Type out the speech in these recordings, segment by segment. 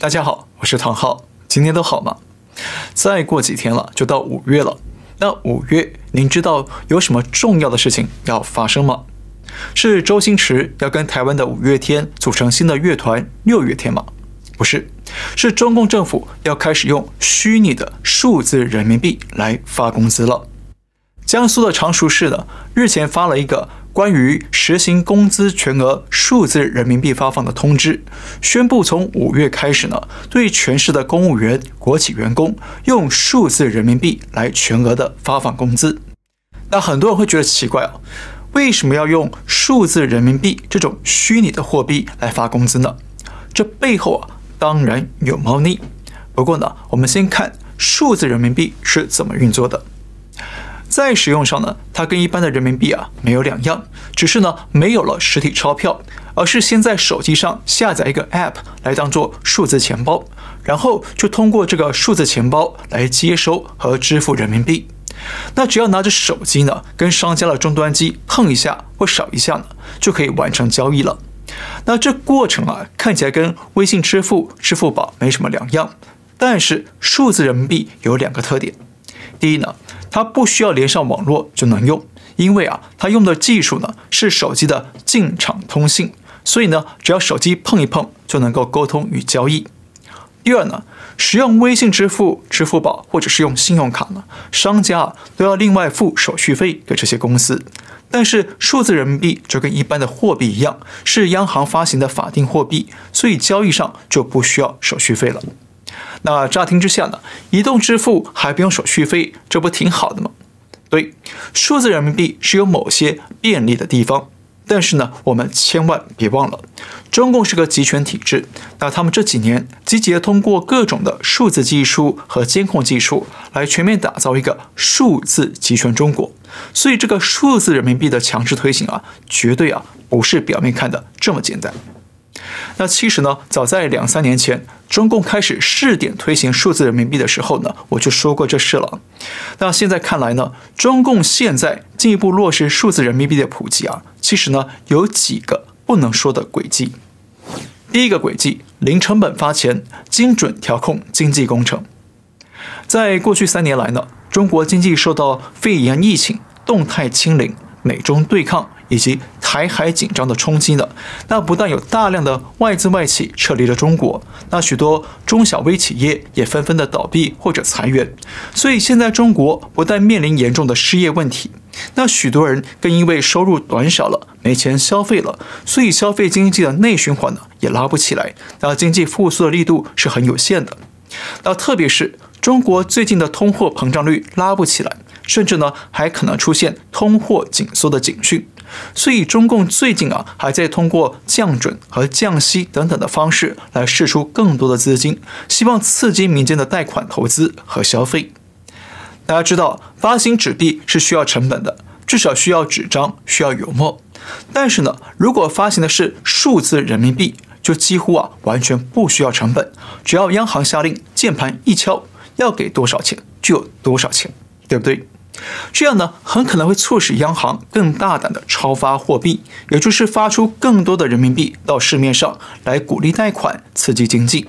大家好，我是唐浩，今天都好吗？再过几天了，就到五月了。那五月，您知道有什么重要的事情要发生吗？是周星驰要跟台湾的五月天组成新的乐团六月天吗？不是，是中共政府要开始用虚拟的数字人民币来发工资了。江苏的常熟市呢，日前发了一个。关于实行工资全额数字人民币发放的通知，宣布从五月开始呢，对全市的公务员、国企员工用数字人民币来全额的发放工资。那很多人会觉得奇怪啊，为什么要用数字人民币这种虚拟的货币来发工资呢？这背后啊，当然有猫腻。不过呢，我们先看数字人民币是怎么运作的。在使用上呢，它跟一般的人民币啊没有两样，只是呢没有了实体钞票，而是先在手机上下载一个 App 来当做数字钱包，然后就通过这个数字钱包来接收和支付人民币。那只要拿着手机呢，跟商家的终端机碰一下或扫一下呢，就可以完成交易了。那这过程啊看起来跟微信支付、支付宝没什么两样，但是数字人民币有两个特点。第一呢，它不需要连上网络就能用，因为啊，它用的技术呢是手机的进场通信，所以呢，只要手机碰一碰就能够沟通与交易。第二呢，使用微信支付、支付宝或者是用信用卡呢，商家啊都要另外付手续费给这些公司。但是数字人民币就跟一般的货币一样，是央行发行的法定货币，所以交易上就不需要手续费了。那乍听之下呢，移动支付还不用手续费，这不挺好的吗？对，数字人民币是有某些便利的地方，但是呢，我们千万别忘了，中共是个集权体制，那他们这几年积极地通过各种的数字技术和监控技术，来全面打造一个数字集权中国，所以这个数字人民币的强制推行啊，绝对啊不是表面看的这么简单。那其实呢，早在两三年前，中共开始试点推行数字人民币的时候呢，我就说过这事了。那现在看来呢，中共现在进一步落实数字人民币的普及啊，其实呢有几个不能说的轨迹。第一个轨迹，零成本发钱，精准调控经济工程。在过去三年来呢，中国经济受到肺炎疫情、动态清零、美中对抗。以及台海紧张的冲击呢，那不但有大量的外资外企撤离了中国，那许多中小微企业也纷纷的倒闭或者裁员，所以现在中国不但面临严重的失业问题，那许多人更因为收入短少了，没钱消费了，所以消费经济的内循环呢也拉不起来，那经济复苏的力度是很有限的，那特别是中国最近的通货膨胀率拉不起来，甚至呢还可能出现通货紧缩的警讯。所以，中共最近啊，还在通过降准和降息等等的方式来释出更多的资金，希望刺激民间的贷款投资和消费。大家知道，发行纸币是需要成本的，至少需要纸张，需要油墨。但是呢，如果发行的是数字人民币，就几乎啊完全不需要成本，只要央行下令，键盘一敲，要给多少钱就有多少钱，对不对？这样呢，很可能会促使央行更大胆的超发货币，也就是发出更多的人民币到市面上来鼓励贷款，刺激经济。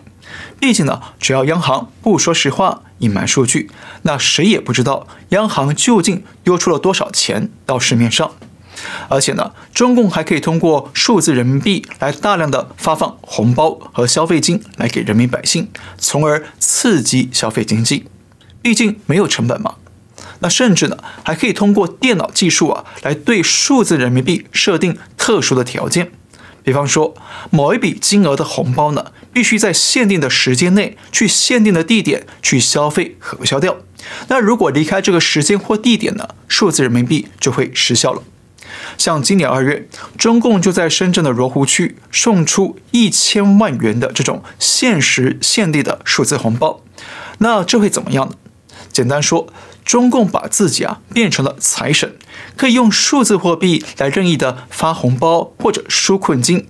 毕竟呢，只要央行不说实话，隐瞒数据，那谁也不知道央行究竟丢出了多少钱到市面上。而且呢，中共还可以通过数字人民币来大量的发放红包和消费金来给人民百姓，从而刺激消费经济。毕竟没有成本嘛。那甚至呢，还可以通过电脑技术啊，来对数字人民币设定特殊的条件。比方说，某一笔金额的红包呢，必须在限定的时间内去限定的地点去消费核销掉。那如果离开这个时间或地点呢，数字人民币就会失效了。像今年二月，中共就在深圳的罗湖区送出一千万元的这种限时限地的数字红包。那这会怎么样呢？简单说，中共把自己啊变成了财神，可以用数字货币来任意的发红包或者输困金，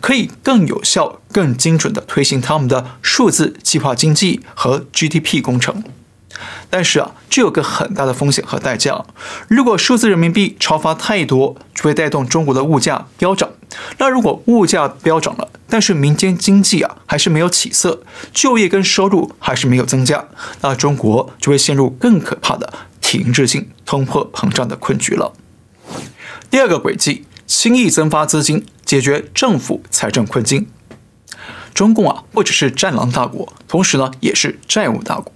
可以更有效、更精准的推行他们的数字计划经济和 GDP 工程。但是啊，这有个很大的风险和代价。如果数字人民币超发太多，就会带动中国的物价飙涨。那如果物价飙涨了，但是民间经济啊还是没有起色，就业跟收入还是没有增加，那中国就会陷入更可怕的停滞性通货膨胀的困局了。第二个轨迹，轻易增发资金解决政府财政困境。中共啊不只是战狼大国，同时呢也是债务大国。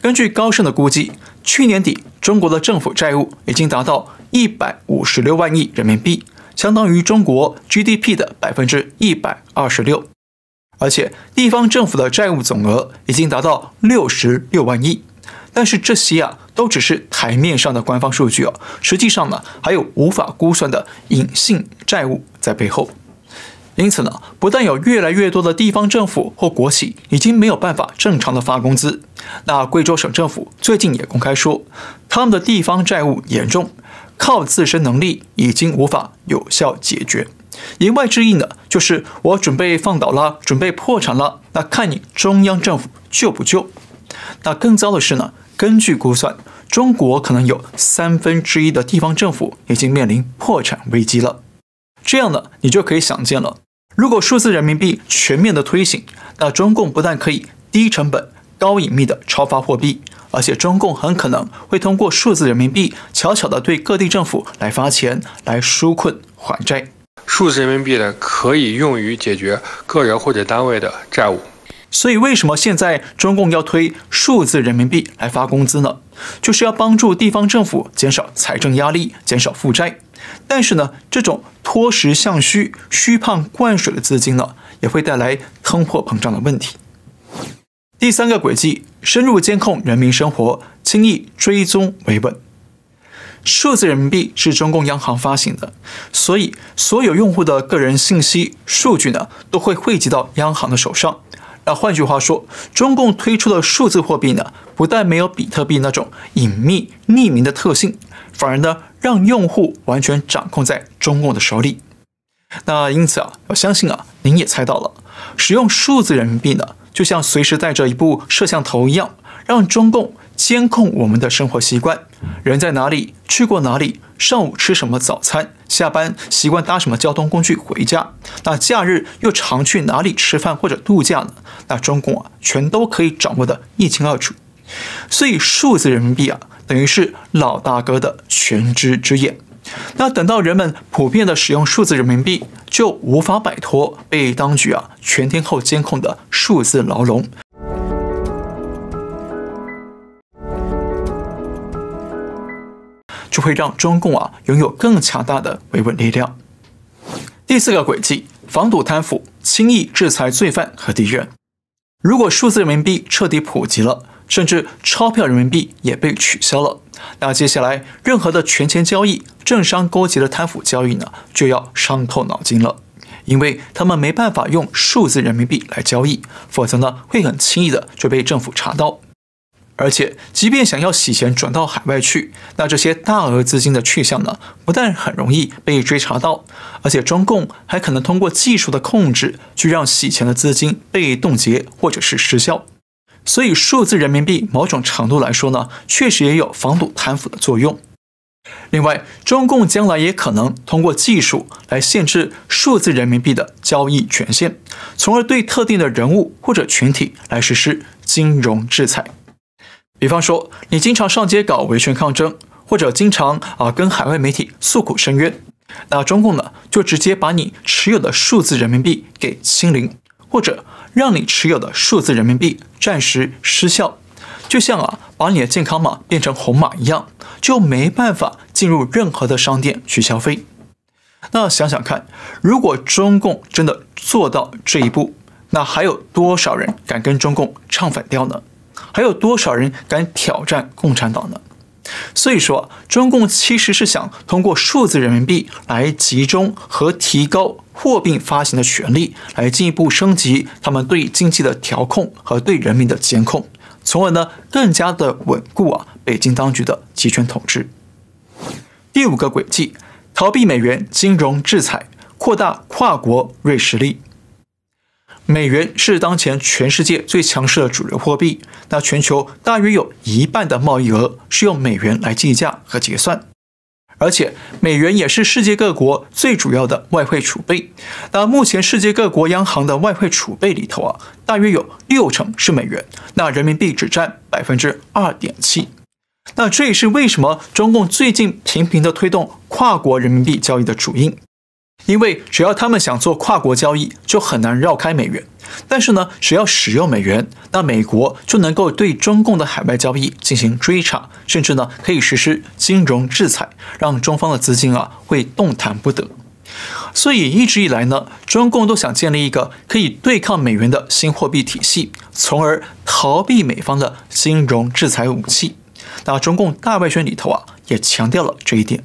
根据高盛的估计，去年底中国的政府债务已经达到一百五十六万亿人民币。相当于中国 GDP 的百分之一百二十六，而且地方政府的债务总额已经达到六十六万亿。但是这些啊，都只是台面上的官方数据哦，实际上呢，还有无法估算的隐性债务在背后。因此呢，不但有越来越多的地方政府或国企已经没有办法正常的发工资，那贵州省政府最近也公开说，他们的地方债务严重。靠自身能力已经无法有效解决，言外之意呢，就是我准备放倒了，准备破产了，那看你中央政府救不救？那更糟的是呢，根据估算，中国可能有三分之一的地方政府已经面临破产危机了。这样呢，你就可以想见了，如果数字人民币全面的推行，那中共不但可以低成本、高隐秘的超发货币。而且中共很可能会通过数字人民币，悄悄地对各地政府来发钱，来纾困还债。数字人民币呢，可以用于解决个人或者单位的债务。所以，为什么现在中共要推数字人民币来发工资呢？就是要帮助地方政府减少财政压力，减少负债。但是呢，这种脱实向虚、虚胖灌水的资金呢，也会带来通货膨胀的问题。第三个轨迹，深入监控人民生活，轻易追踪维稳。数字人民币是中共央行发行的，所以所有用户的个人信息数据呢，都会汇集到央行的手上。那换句话说，中共推出的数字货币呢，不但没有比特币那种隐秘匿名的特性，反而呢，让用户完全掌控在中共的手里。那因此啊，我相信啊，您也猜到了，使用数字人民币呢，就像随时带着一部摄像头一样，让中共监控我们的生活习惯，人在哪里，去过哪里，上午吃什么早餐，下班习惯搭什么交通工具回家，那假日又常去哪里吃饭或者度假呢？那中共啊，全都可以掌握得一清二楚。所以数字人民币啊，等于是老大哥的全知之眼。那等到人们普遍的使用数字人民币，就无法摆脱被当局啊全天候监控的数字牢笼，就会让中共啊拥有更强大的维稳力量。第四个轨迹，防堵贪腐，轻易制裁罪犯和敌人。如果数字人民币彻底普及了，甚至钞票人民币也被取消了。那接下来，任何的权钱交易、政商勾结的贪腐交易呢，就要伤透脑筋了，因为他们没办法用数字人民币来交易，否则呢，会很轻易的就被政府查到。而且，即便想要洗钱转到海外去，那这些大额资金的去向呢，不但很容易被追查到，而且中共还可能通过技术的控制，去让洗钱的资金被冻结或者是失效。所以，数字人民币某种程度来说呢，确实也有防堵贪腐的作用。另外，中共将来也可能通过技术来限制数字人民币的交易权限，从而对特定的人物或者群体来实施金融制裁。比方说，你经常上街搞维权抗争，或者经常啊跟海外媒体诉苦申冤，那中共呢就直接把你持有的数字人民币给清零，或者。让你持有的数字人民币暂时失效，就像啊把你的健康码变成红码一样，就没办法进入任何的商店去消费。那想想看，如果中共真的做到这一步，那还有多少人敢跟中共唱反调呢？还有多少人敢挑战共产党呢？所以说，中共其实是想通过数字人民币来集中和提高货币发行的权力，来进一步升级他们对经济的调控和对人民的监控，从而呢更加的稳固啊北京当局的集权统治。第五个轨迹，逃避美元金融制裁，扩大跨国瑞士力。美元是当前全世界最强势的主流货币，那全球大约有一半的贸易额是用美元来计价和结算，而且美元也是世界各国最主要的外汇储备。那目前世界各国央行的外汇储备里头啊，大约有六成是美元，那人民币只占百分之二点七。那这也是为什么中共最近频频的推动跨国人民币交易的主因。因为只要他们想做跨国交易，就很难绕开美元。但是呢，只要使用美元，那美国就能够对中共的海外交易进行追查，甚至呢可以实施金融制裁，让中方的资金啊会动弹不得。所以一直以来呢，中共都想建立一个可以对抗美元的新货币体系，从而逃避美方的金融制裁武器。那中共大外宣里头啊也强调了这一点。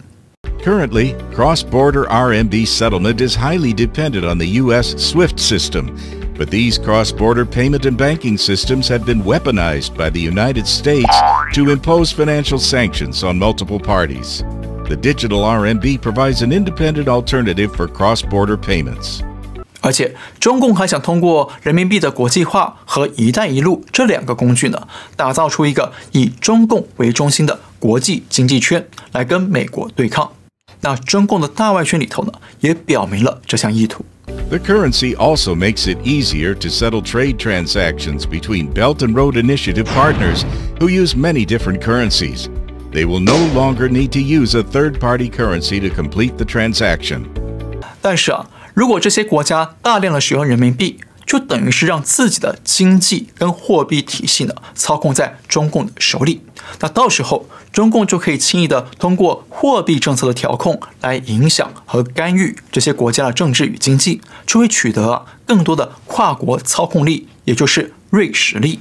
Currently, cross-border RMB settlement is highly dependent on the U.S. SWIFT system, but these cross-border payment and banking systems have been weaponized by the United States to impose financial sanctions on multiple parties. The digital RMB provides an independent alternative for cross-border payments. 而且，中共还想通过人民币的国际化和“一带一路”这两个工具呢，打造出一个以中共为中心的国际经济圈，来跟美国对抗。 那中共的大外宣里头呢，也表明了这项意图。The currency also makes it easier to settle trade transactions between Belt and Road Initiative partners who use many different currencies. They will no longer need to use a third-party currency to complete the transaction. 但是啊，如果这些国家大量的使用人民币，就等于是让自己的经济跟货币体系呢操控在中共的手里。那到时候， 中共就可以轻易的通过货币政策的调控来影响和干预这些国家的政治与经济，就会取得更多的跨国操控力，也就是锐实力。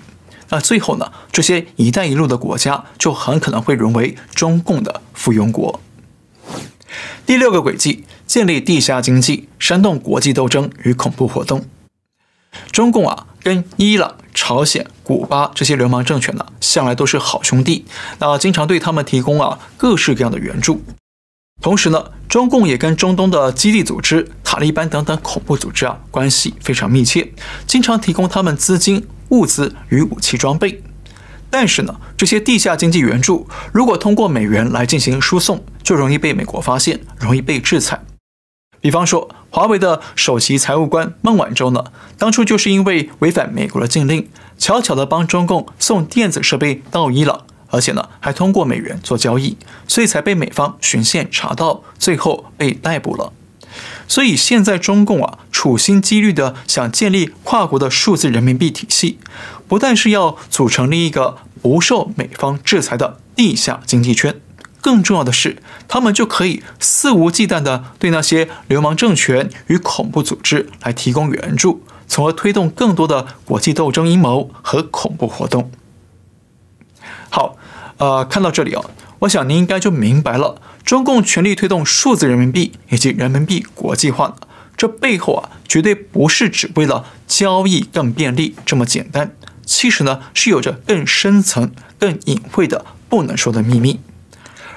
那最后呢，这些“一带一路”的国家就很可能会沦为中共的附庸国。第六个轨迹，建立地下经济，煽动国际斗争与恐怖活动。中共啊，跟伊朗、朝鲜、古巴这些流氓政权呢，向来都是好兄弟，那经常对他们提供啊各式各样的援助。同时呢，中共也跟中东的基地组织、塔利班等等恐怖组织啊关系非常密切，经常提供他们资金、物资与武器装备。但是呢，这些地下经济援助如果通过美元来进行输送，就容易被美国发现，容易被制裁。比方说，华为的首席财务官孟晚舟呢，当初就是因为违反美国的禁令，悄悄地帮中共送电子设备到伊朗，而且呢还通过美元做交易，所以才被美方循线查到，最后被逮捕了。所以现在中共啊，处心积虑地想建立跨国的数字人民币体系，不但是要组成另一个不受美方制裁的地下经济圈。更重要的是，他们就可以肆无忌惮地对那些流氓政权与恐怖组织来提供援助，从而推动更多的国际斗争阴谋和恐怖活动。好，呃，看到这里啊，我想您应该就明白了，中共全力推动数字人民币以及人民币国际化，这背后啊，绝对不是只为了交易更便利这么简单，其实呢，是有着更深层、更隐晦的不能说的秘密。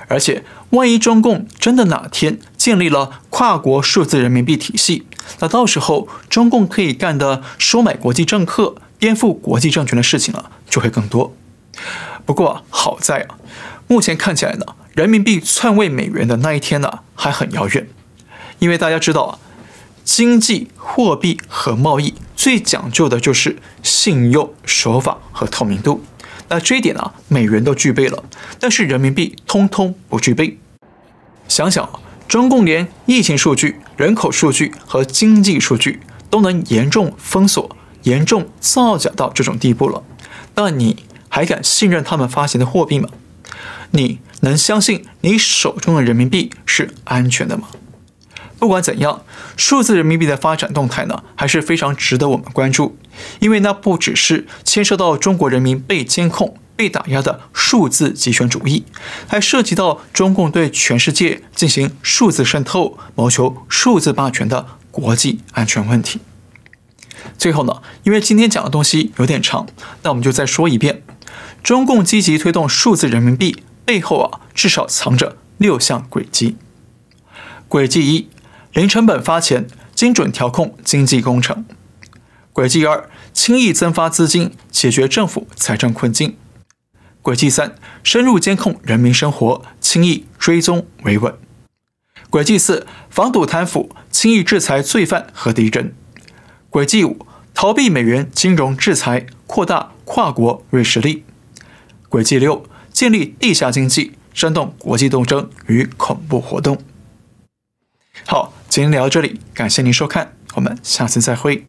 而且，万一中共真的哪天建立了跨国数字人民币体系，那到时候中共可以干的收买国际政客、颠覆国际政权的事情啊，就会更多。不过好在啊，目前看起来呢，人民币篡位美元的那一天呢，还很遥远。因为大家知道啊，经济、货币和贸易最讲究的就是信用、守法和透明度。那这一点啊，美元都具备了，但是人民币通通不具备。想想，中共连疫情数据、人口数据和经济数据都能严重封锁、严重造假到这种地步了，那你还敢信任他们发行的货币吗？你能相信你手中的人民币是安全的吗？不管怎样，数字人民币的发展动态呢，还是非常值得我们关注，因为那不只是牵涉到中国人民被监控、被打压的数字极权主义，还涉及到中共对全世界进行数字渗透、谋求数字霸权的国际安全问题。最后呢，因为今天讲的东西有点长，那我们就再说一遍：中共积极推动数字人民币背后啊，至少藏着六项轨迹。轨迹一。零成本发钱，精准调控经济工程。轨迹二，轻易增发资金，解决政府财政困境。轨迹三，深入监控人民生活，轻易追踪维稳。轨迹四，防堵贪腐，轻易制裁罪犯和敌人。轨迹五，逃避美元金融制裁，扩大跨国锐实力。轨迹六，建立地下经济，煽动国际斗争与恐怖活动。好，今天聊到这里，感谢您收看，我们下次再会。